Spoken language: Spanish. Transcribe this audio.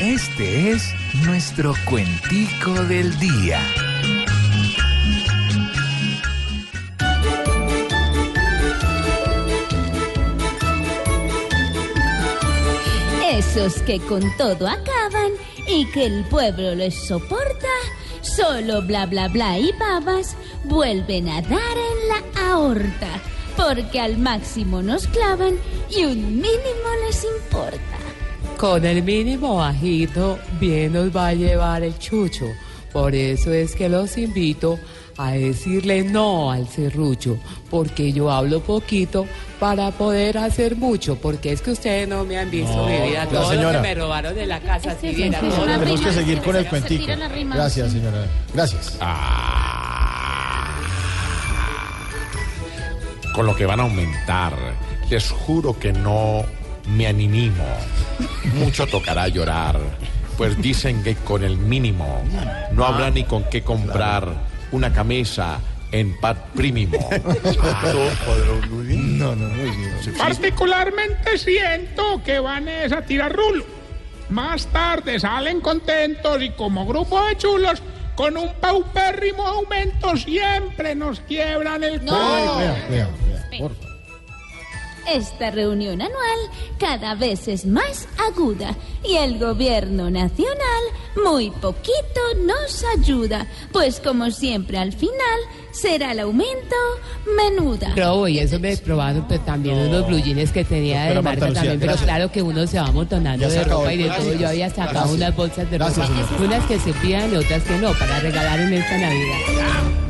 Este es nuestro cuentico del día. Esos que con todo acaban y que el pueblo les soporta, solo bla bla bla y babas vuelven a dar en la aorta, porque al máximo nos clavan y un mínimo les importa. Con el mínimo bajito, bien nos va a llevar el chucho. Por eso es que los invito a decirle no al serrucho, porque yo hablo poquito para poder hacer mucho, porque es que ustedes no me han visto No, mi vida, todo lo que me robaron de la casa, Este si es viera, que- Tenemos que seguir se con el cuentico. Gracias, señora. Gracias. con lo que van a aumentar. Les juro que no me animo. Mucho tocará llorar, pues dicen que con el mínimo no habrá ni con qué comprar una camisa en Pat Primimo. No, no. Particularmente siento que van a tirar rulo. Más tarde salen contentos y como grupo de chulos, con un paupérrimo aumento siempre nos quiebran el No. cuello. Vea, Esta reunión anual cada vez es más aguda y el gobierno nacional muy poquito nos ayuda, pues como siempre al final será el aumento menuda. Robo, y eso me probaron pues, también unos blue jeans que tenía de marca Marta Lucía, también, pero gracias. claro que uno se va amontonando de ropa y de todo. Yo había sacado Gracias. unas bolsas de ropa, unas que se pidan y otras que no, para regalar en esta Navidad.